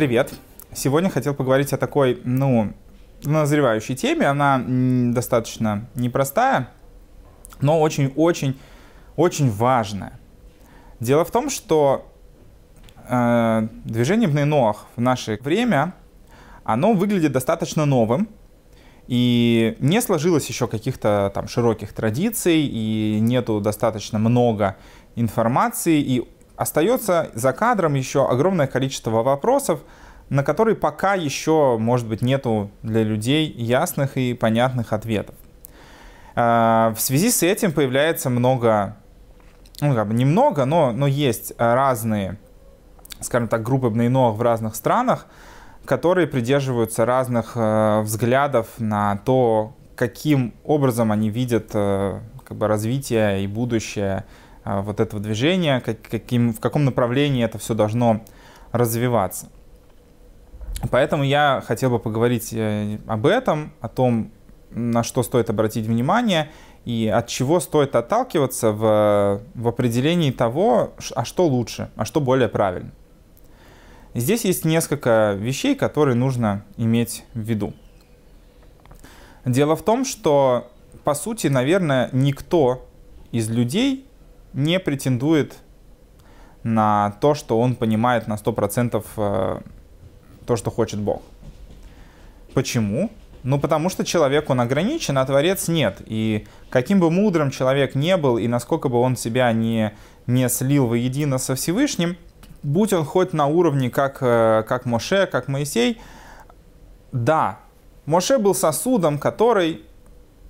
привет! Сегодня хотел поговорить о такой, ну, назревающей теме. Она достаточно непростая, но очень-очень-очень важная. Дело в том, что э, движение Бнейноах в наше время, оно выглядит достаточно новым, и не сложилось еще каких-то там широких традиций, и нету достаточно много информации, и остается за кадром еще огромное количество вопросов, на которые пока еще, может быть, нету для людей ясных и понятных ответов. А, в связи с этим появляется много, ну, как бы немного, но, но есть разные, скажем так, группы бнейноах в разных странах, которые придерживаются разных э, взглядов на то, каким образом они видят э, как бы, развитие и будущее вот этого движения, как, каким, в каком направлении это все должно развиваться. Поэтому я хотел бы поговорить э, об этом, о том, на что стоит обратить внимание и от чего стоит отталкиваться в, в определении того, а что лучше, а что более правильно. Здесь есть несколько вещей, которые нужно иметь в виду. Дело в том, что, по сути, наверное, никто из людей не претендует на то, что он понимает на 100% э, то, что хочет Бог. Почему? Ну, потому что человек, он ограничен, а Творец нет. И каким бы мудрым человек не был, и насколько бы он себя не, не слил воедино со Всевышним, будь он хоть на уровне, как, э, как Моше, как Моисей, да, Моше был сосудом, который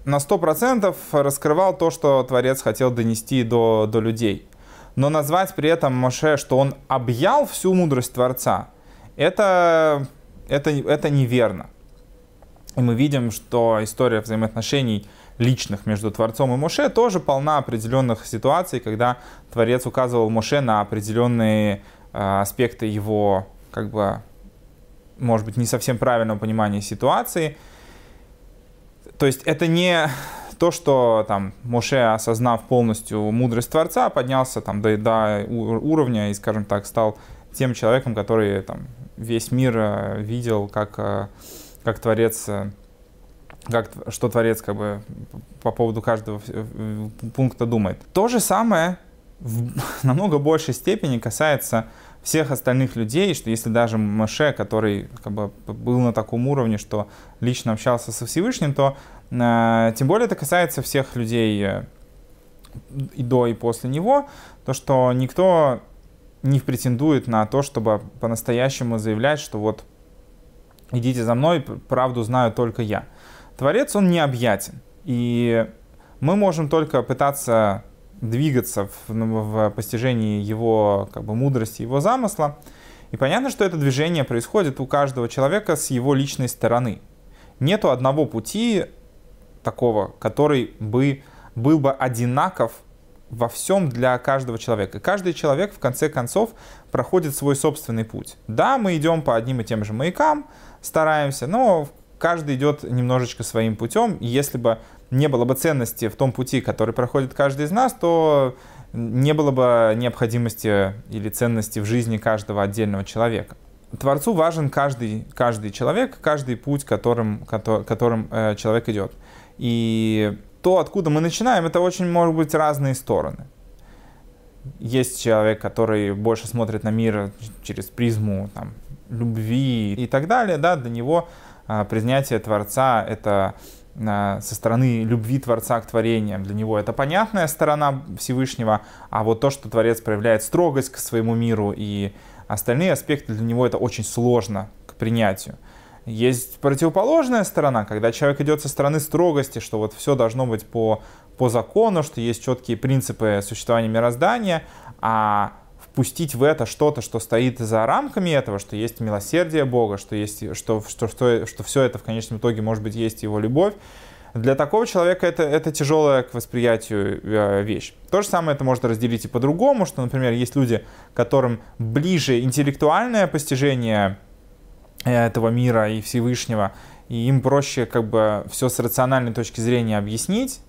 на 100% раскрывал то, что Творец хотел донести до, до людей. Но назвать при этом Моше, что он объял всю мудрость Творца, это, это, это неверно. И мы видим, что история взаимоотношений личных между Творцом и Моше тоже полна определенных ситуаций, когда Творец указывал Моше на определенные э, аспекты его, как бы, может быть, не совсем правильного понимания ситуации – то есть это не то, что там Моше, осознав полностью мудрость Творца, поднялся там до, до уровня и, скажем так, стал тем человеком, который там весь мир э, видел, как, э, как Творец, э, как, что Творец как бы по поводу каждого пункта думает. То же самое в намного большей степени касается всех остальных людей, что если даже Маше, который как бы, был на таком уровне, что лично общался со Всевышним, то э, тем более это касается всех людей э, и до, и после него, то, что никто не претендует на то, чтобы по-настоящему заявлять, что вот идите за мной, правду знаю только я. Творец, он необъятен. И мы можем только пытаться двигаться в, ну, в постижении его как бы, мудрости, его замысла. И понятно, что это движение происходит у каждого человека с его личной стороны. Нету одного пути такого, который бы был бы одинаков во всем для каждого человека. Каждый человек в конце концов проходит свой собственный путь. Да, мы идем по одним и тем же маякам, стараемся, но каждый идет немножечко своим путем. Если бы не было бы ценности в том пути, который проходит каждый из нас, то не было бы необходимости или ценности в жизни каждого отдельного человека. Творцу важен каждый, каждый человек, каждый путь, которым, которым э, человек идет. И то, откуда мы начинаем, это очень может быть разные стороны. Есть человек, который больше смотрит на мир через призму там, любви и так далее. Да, для него э, признание Творца — это со стороны любви Творца к творениям. Для него это понятная сторона Всевышнего, а вот то, что Творец проявляет строгость к своему миру и остальные аспекты, для него это очень сложно к принятию. Есть противоположная сторона, когда человек идет со стороны строгости, что вот все должно быть по, по закону, что есть четкие принципы существования мироздания, а впустить в это что-то, что стоит за рамками этого, что есть милосердие Бога, что, есть, что, что, что, что все это в конечном итоге, может быть, есть его любовь, для такого человека это, это тяжелая к восприятию э, вещь. То же самое это можно разделить и по-другому, что, например, есть люди, которым ближе интеллектуальное постижение э, этого мира и Всевышнего, и им проще как бы все с рациональной точки зрения объяснить,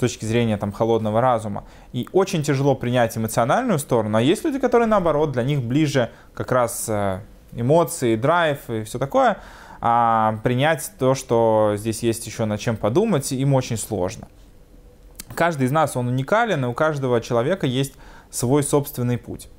с точки зрения там, холодного разума. И очень тяжело принять эмоциональную сторону. А есть люди, которые наоборот, для них ближе как раз э, эмоции, драйв и все такое, а принять то, что здесь есть еще над чем подумать, им очень сложно. Каждый из нас, он уникален, и у каждого человека есть свой собственный путь.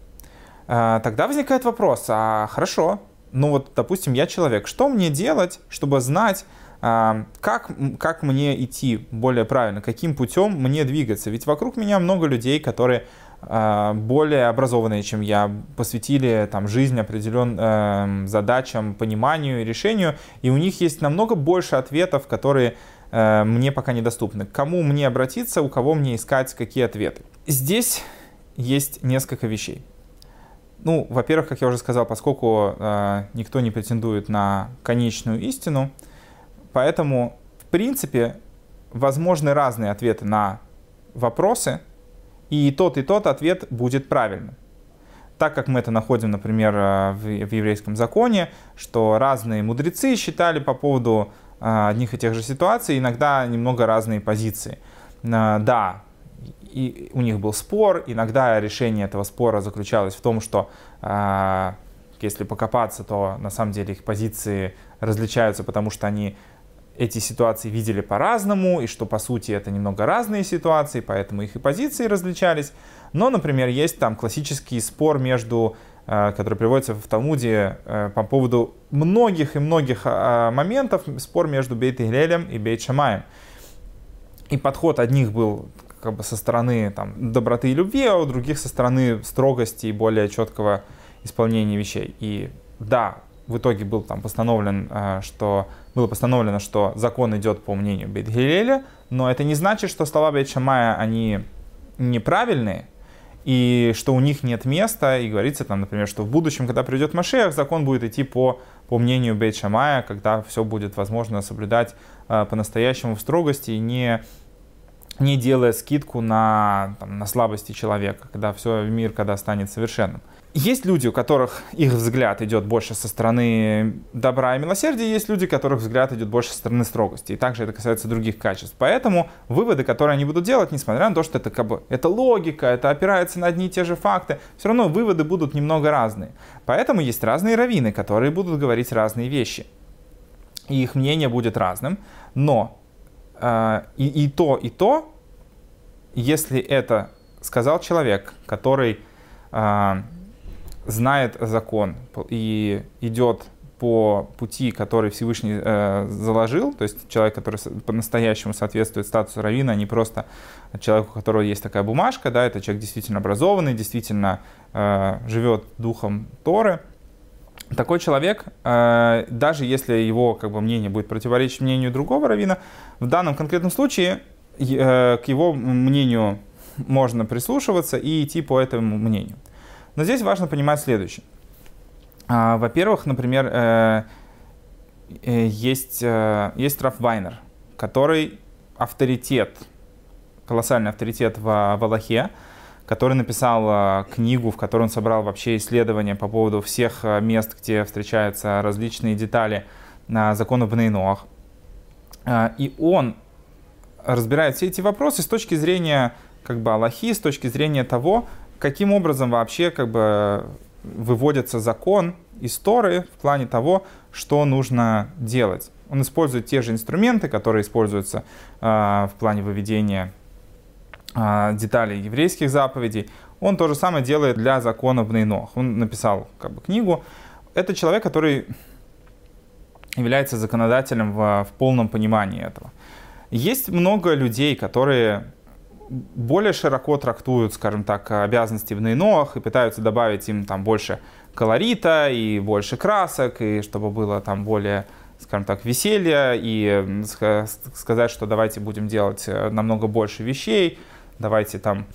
А, тогда возникает вопрос, а хорошо, ну вот, допустим, я человек, что мне делать, чтобы знать, как, как мне идти более правильно, каким путем мне двигаться? Ведь вокруг меня много людей, которые а, более образованные, чем я, посвятили там, жизнь определенным э, задачам, пониманию и решению, и у них есть намного больше ответов, которые э, мне пока недоступны. К кому мне обратиться, у кого мне искать, какие ответы. Здесь есть несколько вещей. Ну, во-первых, как я уже сказал, поскольку э, никто не претендует на конечную истину, поэтому, в принципе, возможны разные ответы на вопросы, и тот и тот ответ будет правильным. Так как мы это находим, например, э, в, еврейском законе, что разные мудрецы считали по поводу э, одних и тех же ситуаций иногда немного разные позиции. Э, да, и у них был спор. Иногда решение этого спора заключалось в том, что если покопаться, то на самом деле их позиции различаются, потому что они эти ситуации видели по-разному, и что по сути это немного разные ситуации, поэтому их и позиции различались. Но, например, есть там классический спор между э, который приводится в Талмуде э, по поводу многих и многих э, моментов, спор между Бейт Иглелем и Бейт Шамаем. И подход одних был как бы со стороны там, доброты и любви, а у других со стороны строгости и более четкого исполнения вещей. И да, в итоге был там постановлен, э, что было постановлено, что закон идет по мнению Бейт но это не значит, что слова Бейт Шамая, они неправильные, и что у них нет места, и говорится там, например, что в будущем, когда придет Машех, закон будет идти по, по мнению Бейт Шамая, когда все будет возможно соблюдать э, по-настоящему в строгости не не делая скидку на, там, на слабости человека, когда все мир, когда станет совершенным. Есть люди, у которых их взгляд идет больше со стороны добра и милосердия, есть люди, у которых взгляд идет больше со стороны строгости. И также это касается других качеств. Поэтому выводы, которые они будут делать, несмотря на то, что это как бы это логика, это опирается на одни и те же факты, все равно выводы будут немного разные. Поэтому есть разные раввины, которые будут говорить разные вещи. И их мнение будет разным. Но э, и, и то, и то, если это сказал человек, который э, знает закон и идет по пути, который Всевышний э, заложил, то есть человек, который по-настоящему соответствует статусу равина, а не просто человек, у которого есть такая бумажка, да, это человек действительно образованный, действительно э, живет духом Торы. Такой человек, э, даже если его как бы, мнение будет противоречить мнению другого равина, в данном конкретном случае э, к его мнению можно прислушиваться и идти по этому мнению. Но здесь важно понимать следующее. А, во-первых, например, э, э, есть, э, есть Раф Вайнер, который авторитет, колоссальный авторитет в, в Аллахе, который написал книгу, в которой он собрал вообще исследования по поводу всех мест, где встречаются различные детали закона Бнейноах. И он разбирает все эти вопросы с точки зрения как бы Аллахи, с точки зрения того, каким образом вообще как бы выводится закон из Торы в плане того, что нужно делать. Он использует те же инструменты, которые используются э, в плане выведения э, деталей еврейских заповедей. Он то же самое делает для закона в Нейнох. Он написал как бы, книгу. Это человек, который является законодателем в, в полном понимании этого. Есть много людей, которые более широко трактуют, скажем так, обязанности в Нейноах и пытаются добавить им там больше колорита и больше красок, и чтобы было там более скажем так, веселья и сказать, что давайте будем делать э, намного больше вещей, давайте там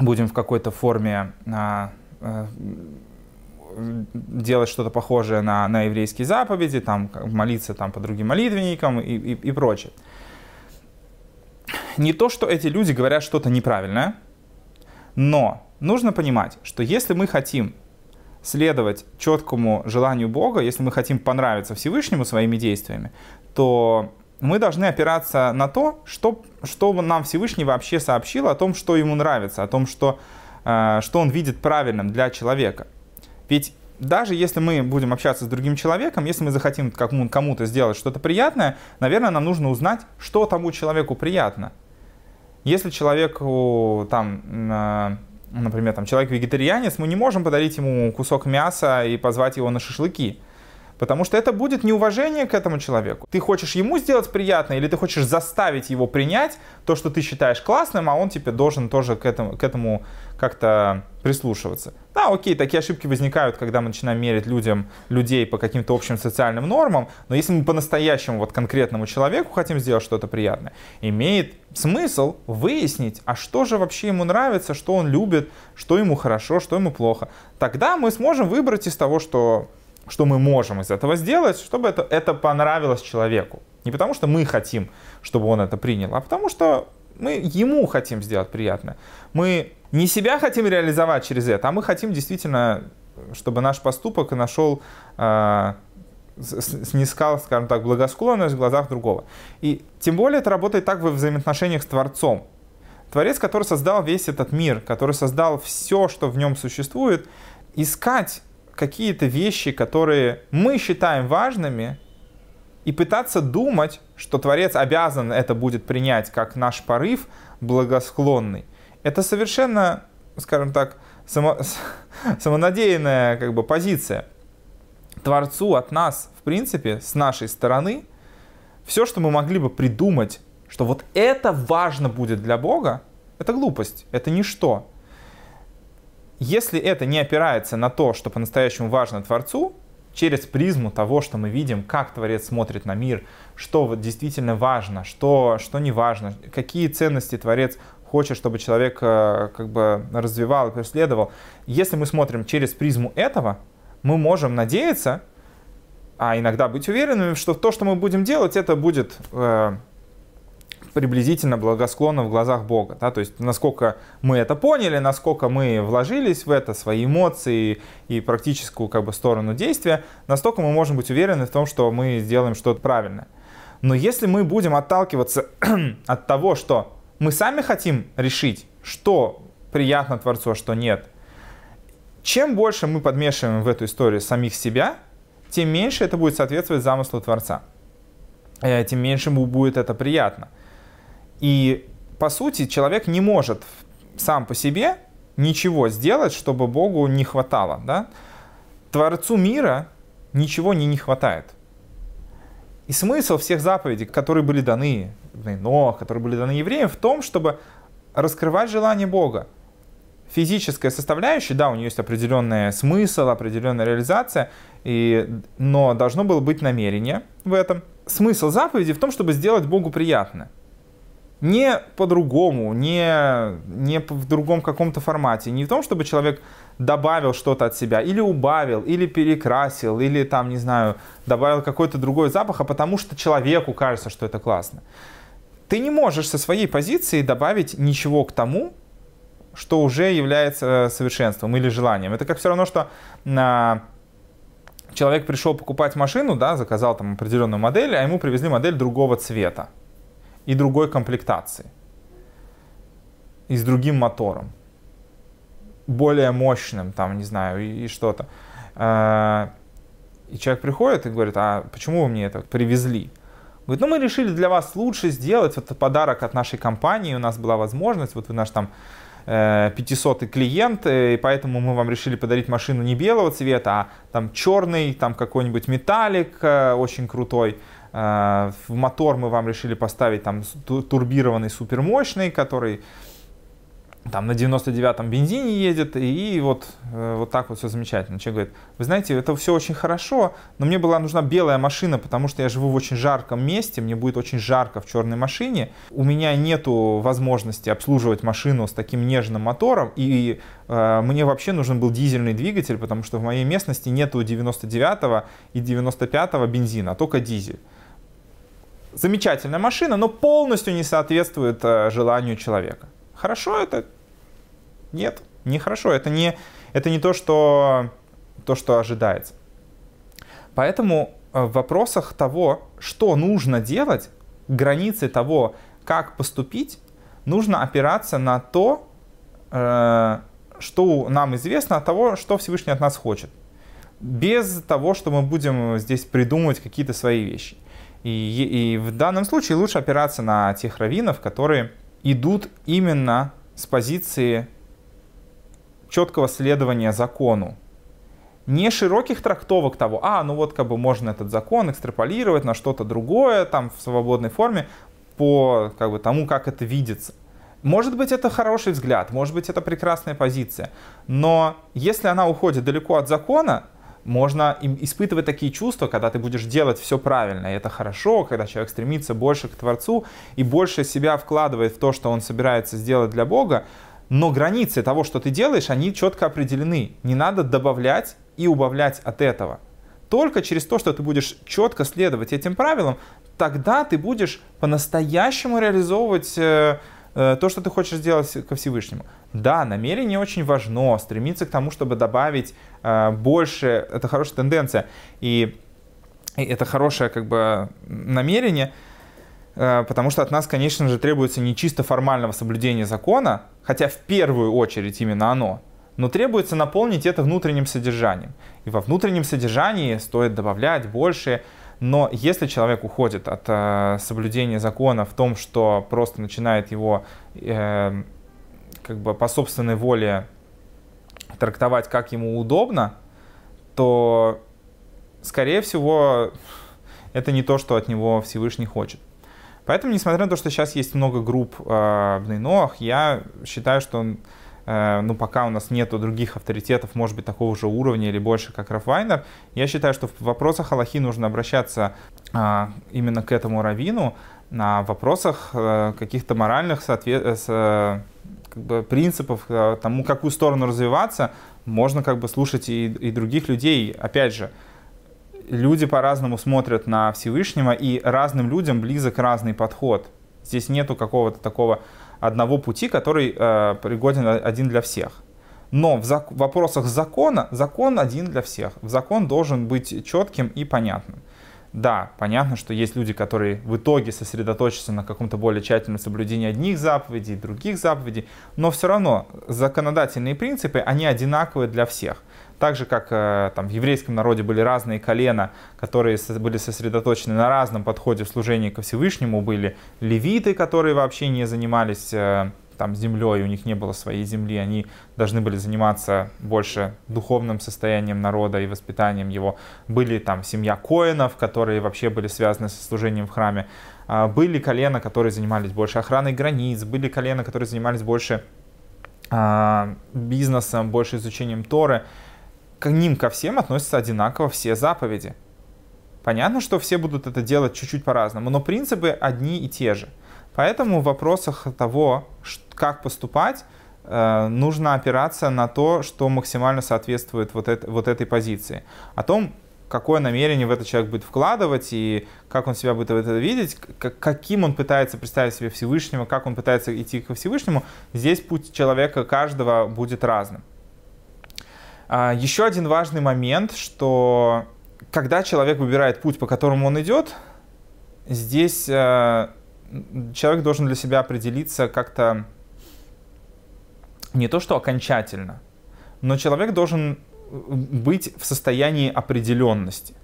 будем в какой-то форме а, а, делать что-то похожее на, на еврейские заповеди, там молиться там по другим молитвенникам и, и, и прочее не то, что эти люди говорят что-то неправильное, но нужно понимать, что если мы хотим следовать четкому желанию Бога, если мы хотим понравиться Всевышнему своими действиями, то мы должны опираться на то, что, что нам Всевышний вообще сообщил о том, что ему нравится, о том, что, э, что он видит правильным для человека. Ведь даже если мы будем общаться с другим человеком, если мы захотим кому-то сделать что-то приятное, наверное, нам нужно узнать, что тому человеку приятно. Если человеку, там, например, там, человек вегетарианец, мы не можем подарить ему кусок мяса и позвать его на шашлыки. Потому что это будет неуважение к этому человеку. Ты хочешь ему сделать приятное, или ты хочешь заставить его принять то, что ты считаешь классным, а он тебе должен тоже к этому, к этому как-то прислушиваться. Да, окей, такие ошибки возникают, когда мы начинаем мерить людям, людей по каким-то общим социальным нормам, но если мы по-настоящему вот конкретному человеку хотим сделать что-то приятное, имеет смысл выяснить, а что же вообще ему нравится, что он любит, что ему хорошо, что ему плохо. Тогда мы сможем выбрать из того, что что мы можем из этого сделать, чтобы это, это понравилось человеку. Не потому что мы хотим, чтобы он это принял, а потому что мы ему хотим сделать приятное. Мы не себя хотим реализовать через это, а мы хотим действительно, чтобы наш поступок нашел, э, снискал, скажем так, благосклонность в глазах другого. И тем более это работает так в взаимоотношениях с Творцом. Творец, который создал весь этот мир, который создал все, что в нем существует, искать какие-то вещи, которые мы считаем важными, и пытаться думать, что Творец обязан это будет принять как наш порыв благосклонный, это совершенно, скажем так, само, самонадеянная как бы, позиция. Творцу от нас, в принципе, с нашей стороны, все, что мы могли бы придумать, что вот это важно будет для Бога, это глупость, это ничто. Если это не опирается на то, что по-настоящему важно Творцу, через призму того, что мы видим, как Творец смотрит на мир, что действительно важно, что, что не важно, какие ценности Творец хочет, чтобы человек э, как бы развивал и преследовал. Если мы смотрим через призму этого, мы можем надеяться, а иногда быть уверенными, что то, что мы будем делать, это будет э, приблизительно благосклонно в глазах Бога. Да? То есть насколько мы это поняли, насколько мы вложились в это, свои эмоции и практическую как бы, сторону действия, настолько мы можем быть уверены в том, что мы сделаем что-то правильное. Но если мы будем отталкиваться от того, что мы сами хотим решить, что приятно Творцу, а что нет, чем больше мы подмешиваем в эту историю самих себя, тем меньше это будет соответствовать замыслу Творца. Э, тем меньше ему будет это приятно. И по сути человек не может сам по себе ничего сделать, чтобы Богу не хватало. Да? Творцу мира ничего не не хватает. И смысл всех заповедей, которые были даны Нох, которые были даны евреям, в том, чтобы раскрывать желание Бога. Физическая составляющая, да, у нее есть определенный смысл, определенная реализация, и, но должно было быть намерение в этом. Смысл заповеди в том, чтобы сделать Богу приятно не по-другому, не, не в другом каком-то формате. Не в том, чтобы человек добавил что-то от себя, или убавил, или перекрасил, или там, не знаю, добавил какой-то другой запах, а потому что человеку кажется, что это классно. Ты не можешь со своей позиции добавить ничего к тому, что уже является совершенством или желанием. Это как все равно, что а, человек пришел покупать машину, да, заказал там определенную модель, а ему привезли модель другого цвета и другой комплектации. И с другим мотором. Более мощным, там, не знаю, и, и что-то. А, и человек приходит и говорит, а почему вы мне это привезли? Говорит, ну мы решили для вас лучше сделать, вот подарок от нашей компании, у нас была возможность, вот вы наш там 500 э, клиент, э, и поэтому мы вам решили подарить машину не белого цвета, а там черный, там какой-нибудь металлик э, очень крутой. В мотор мы вам решили поставить там турбированный супермощный, который там на 99-м бензине едет, и вот, э, вот так вот все замечательно. Человек говорит, вы знаете, это все очень хорошо, но мне была нужна белая машина, потому что я живу в очень жарком месте, мне будет очень жарко в черной машине, у меня нету возможности обслуживать машину с таким нежным мотором, и э, мне вообще нужен был дизельный двигатель, потому что в моей местности нету 99-го и 95-го бензина, а только дизель. Замечательная машина, но полностью не соответствует э, желанию человека. Хорошо это? Нет, нехорошо. Это не, это не то, что, то, что ожидается. Поэтому э, в вопросах того, что нужно делать, границы того, как поступить, нужно опираться на то, э, что нам известно от того, что Всевышний от нас хочет. без того, что мы будем здесь придумывать какие-то свои вещи. И, и в данном случае лучше опираться на тех раввинов, которые идут именно с позиции четкого следования закону. Не широких трактовок того, а, ну вот как бы можно этот закон экстраполировать на что-то другое, там в свободной форме, по как бы, тому, как это видится. Может быть, это хороший взгляд, может быть, это прекрасная позиция, но если она уходит далеко от закона, можно испытывать такие чувства, когда ты будешь делать все правильно, и это хорошо, когда человек стремится больше к Творцу и больше себя вкладывает в то, что он собирается сделать для Бога, но границы того, что ты делаешь, они четко определены. Не надо добавлять и убавлять от этого. Только через то, что ты будешь четко следовать этим правилам, тогда ты будешь по-настоящему реализовывать э, э, то, что ты хочешь сделать ко Всевышнему. Да, намерение очень важно, стремиться к тому, чтобы добавить э, больше, это хорошая тенденция, и, и это хорошее как бы намерение, потому что от нас, конечно же, требуется не чисто формального соблюдения закона, хотя в первую очередь именно оно, но требуется наполнить это внутренним содержанием. И во внутреннем содержании стоит добавлять больше, но если человек уходит от э, соблюдения закона в том, что просто начинает его э, как бы по собственной воле трактовать, как ему удобно, то, скорее всего, это не то, что от него Всевышний хочет. Поэтому, несмотря на то, что сейчас есть много групп э, в Нейноах, я считаю, что Э, ну, пока у нас нету других авторитетов, может быть, такого же уровня или больше, как Рафвайнер, я считаю, что в вопросах Аллахи нужно обращаться а, именно к этому раввину, на вопросах а, каких-то моральных соответ... с, как бы, принципов, тому, какую сторону развиваться, можно как бы слушать и, и других людей. Опять же, люди по-разному смотрят на Всевышнего, и разным людям близок разный подход. Здесь нету какого-то такого одного пути, который э, пригоден один для всех. Но в зак- вопросах закона, закон один для всех. Закон должен быть четким и понятным. Да, понятно, что есть люди, которые в итоге сосредоточатся на каком-то более тщательном соблюдении одних заповедей, других заповедей, но все равно законодательные принципы, они одинаковые для всех. Так же, как э, там, в еврейском народе были разные колена, которые были сосредоточены на разном подходе в служении ко Всевышнему, были левиты, которые вообще не занимались э, там, землей, у них не было своей земли, они должны были заниматься больше духовным состоянием народа и воспитанием его. Были там семья коинов, которые вообще были связаны со служением в храме. А, были колена, которые занимались больше охраной границ, были колена, которые занимались больше а, бизнесом, больше изучением Торы к ним ко всем относятся одинаково все заповеди. Понятно, что все будут это делать чуть-чуть по-разному, но принципы одни и те же. Поэтому в вопросах того, как поступать, э, нужно опираться на то, что максимально соответствует вот, это, вот этой позиции. О том, какое намерение в этот человек будет вкладывать и как он себя будет в это видеть, каким он пытается представить себе Всевышнего, как он пытается идти ко Всевышнему, здесь путь человека каждого будет разным. А, еще один важный момент, что когда человек выбирает путь, по которому он идет, здесь э, человек должен для себя определиться как-то не то что окончательно, но человек должен э, быть в состоянии определенности.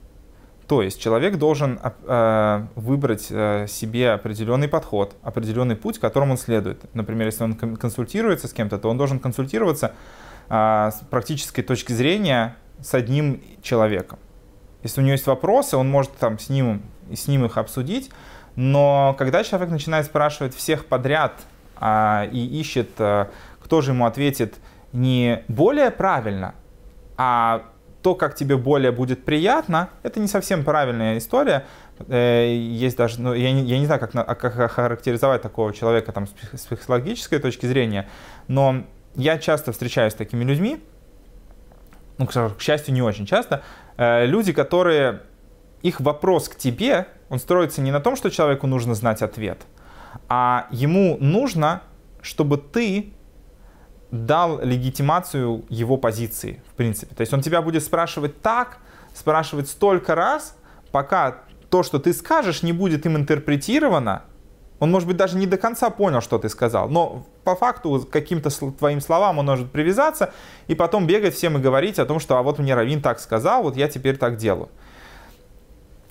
То есть человек должен э, выбрать себе определенный подход, определенный путь, которым он следует. Например, если он консультируется с кем-то, то он должен консультироваться с практической точки зрения с одним человеком. Если у него есть вопросы, он может там с ним, с ним их обсудить, но когда человек начинает спрашивать всех подряд а, и ищет, а, кто же ему ответит не более правильно, а то, как тебе более будет приятно, это не совсем правильная история. Э, есть даже, ну, я, не, я не знаю, как, как характеризовать такого человека там, с психологической точки зрения, но я часто встречаюсь с такими людьми, ну, к счастью, не очень часто, э, люди, которые, их вопрос к тебе, он строится не на том, что человеку нужно знать ответ, а ему нужно, чтобы ты дал легитимацию его позиции, в принципе. То есть он тебя будет спрашивать так, спрашивать столько раз, пока то, что ты скажешь, не будет им интерпретировано Он, может быть, даже не до конца понял, что ты сказал, но по факту каким-то твоим словам он может привязаться и потом бегать всем и говорить о том, что а вот мне Равин так сказал, вот я теперь так делаю.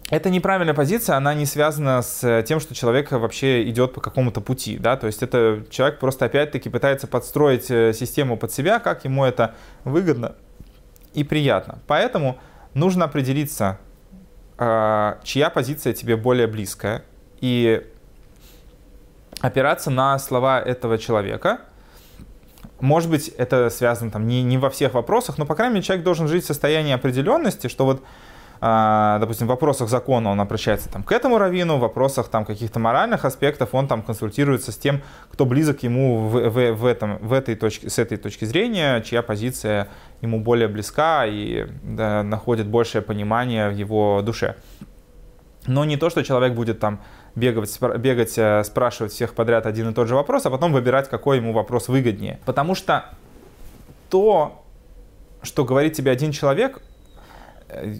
Это неправильная позиция, она не связана с тем, что человек вообще идет по какому-то пути, да, то есть это человек просто опять-таки пытается подстроить э, систему под себя, как ему это выгодно и приятно. Поэтому нужно определиться, а, чья позиция тебе более близкая, и опираться на слова этого человека. Может быть, это связано там не, не во всех вопросах, но, по крайней мере, человек должен жить в состоянии определенности, что вот а, допустим, в вопросах закона он обращается там, к этому раввину, в вопросах там, каких-то моральных аспектов он там консультируется с тем, кто близок ему в, в, в этом, в этой точке, с этой точки зрения, чья позиция ему более близка и да, находит большее понимание в его душе. Но не то, что человек будет там бегать, бегать, э, спрашивать всех подряд один и тот же вопрос, а потом выбирать, какой ему вопрос выгоднее. Потому что то, что говорит тебе один человек, э,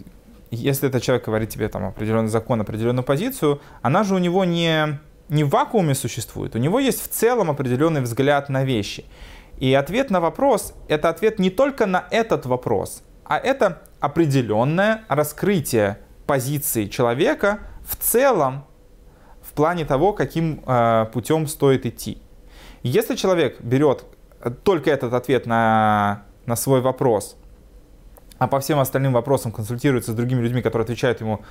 если этот человек говорит тебе там определенный закон, определенную позицию, она же у него не, не в вакууме существует, у него есть в целом определенный взгляд на вещи. И ответ на вопрос — это ответ не только на этот вопрос, а это определенное раскрытие позиции человека в целом в плане того, каким э, путем стоит идти. Если человек берет только этот ответ на, на свой вопрос а по всем остальным вопросам консультируется с другими людьми, которые отвечают ему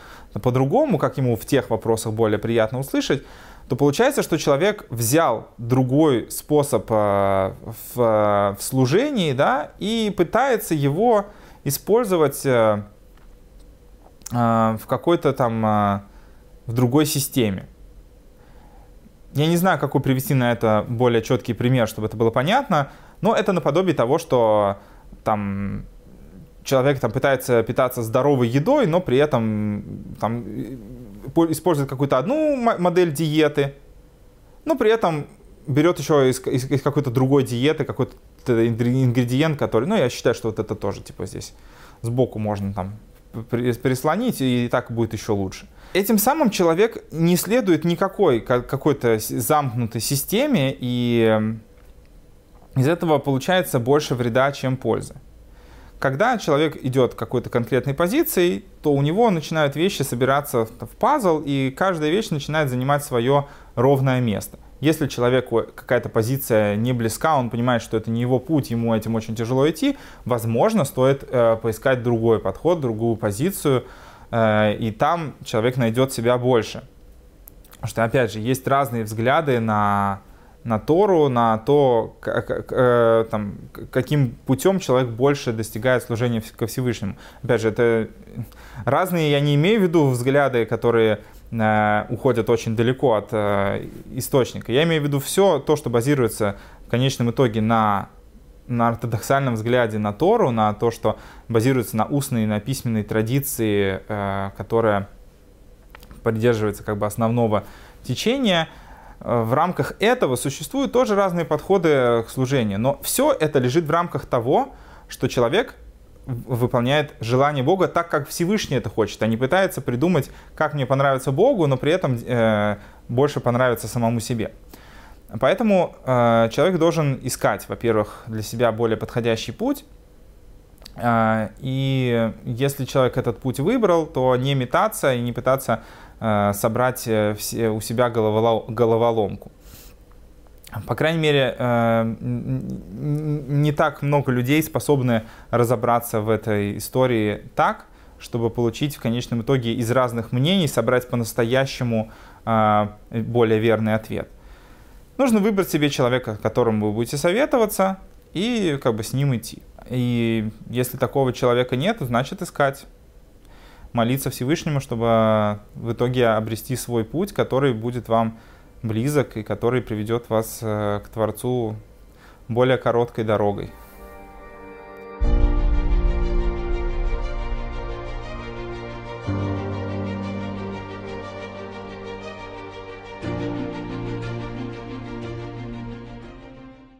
по-другому, как ему в тех вопросах более приятно услышать, то получается, что человек взял другой способ э, в, в служении, да, и пытается его использовать э, э, в какой-то там, в другой системе. Я не знаю, какой привести на это более четкий пример, чтобы это было понятно, но это наподобие того, что там человек там пытается питаться здоровой едой, но при этом там, использует какую-то одну модель диеты, но при этом берет еще из, из, из какой-то другой диеты какой-то ингредиент, который, ну, я считаю, что вот это тоже, типа, здесь сбоку можно там прислонить, и так будет еще лучше. Этим самым человек не следует никакой какой-то замкнутой системе, и из этого получается больше вреда, чем пользы. Когда человек идет к какой-то конкретной позиции, то у него начинают вещи собираться в пазл, и каждая вещь начинает занимать свое ровное место. Если человеку какая-то позиция не близка, он понимает, что это не его путь, ему этим очень тяжело идти, возможно, стоит э, поискать другой подход, другую позицию, э, и там человек найдет себя больше. Потому что, опять же, есть разные взгляды на на Тору, на то, как, э, там, каким путем человек больше достигает служения ко Всевышнему. Опять же, это разные, я не имею в виду взгляды, которые уходят очень далеко от э, источника. Я имею в виду все то, что базируется в конечном итоге на на ортодоксальном взгляде на Тору, на то, что базируется на устной и на письменной традиции, э, которая придерживается как бы основного течения – Э, в рамках этого существуют тоже разные подходы к служению. Но все это лежит в рамках того, что человек выполняет желание Бога так, как Всевышний это хочет, а не пытается придумать, как мне понравится Богу, но при этом э, больше понравится самому себе. Поэтому э, человек должен искать, во-первых, для себя более подходящий путь, э, и если человек этот путь выбрал, то не метаться и не пытаться Э, собрать э, у себя головоломку. По крайней мере, э, не так много людей способны разобраться в этой истории так, чтобы получить в конечном итоге из разных мнений собрать по-настоящему более верный ответ. Нужно выбрать себе человека, которому вы будете советоваться, и как бы с ним идти. И если такого человека нет, значит искать молиться Всевышнему, чтобы в итоге обрести свой путь, который будет вам близок и который приведет вас э, к Творцу более короткой дорогой.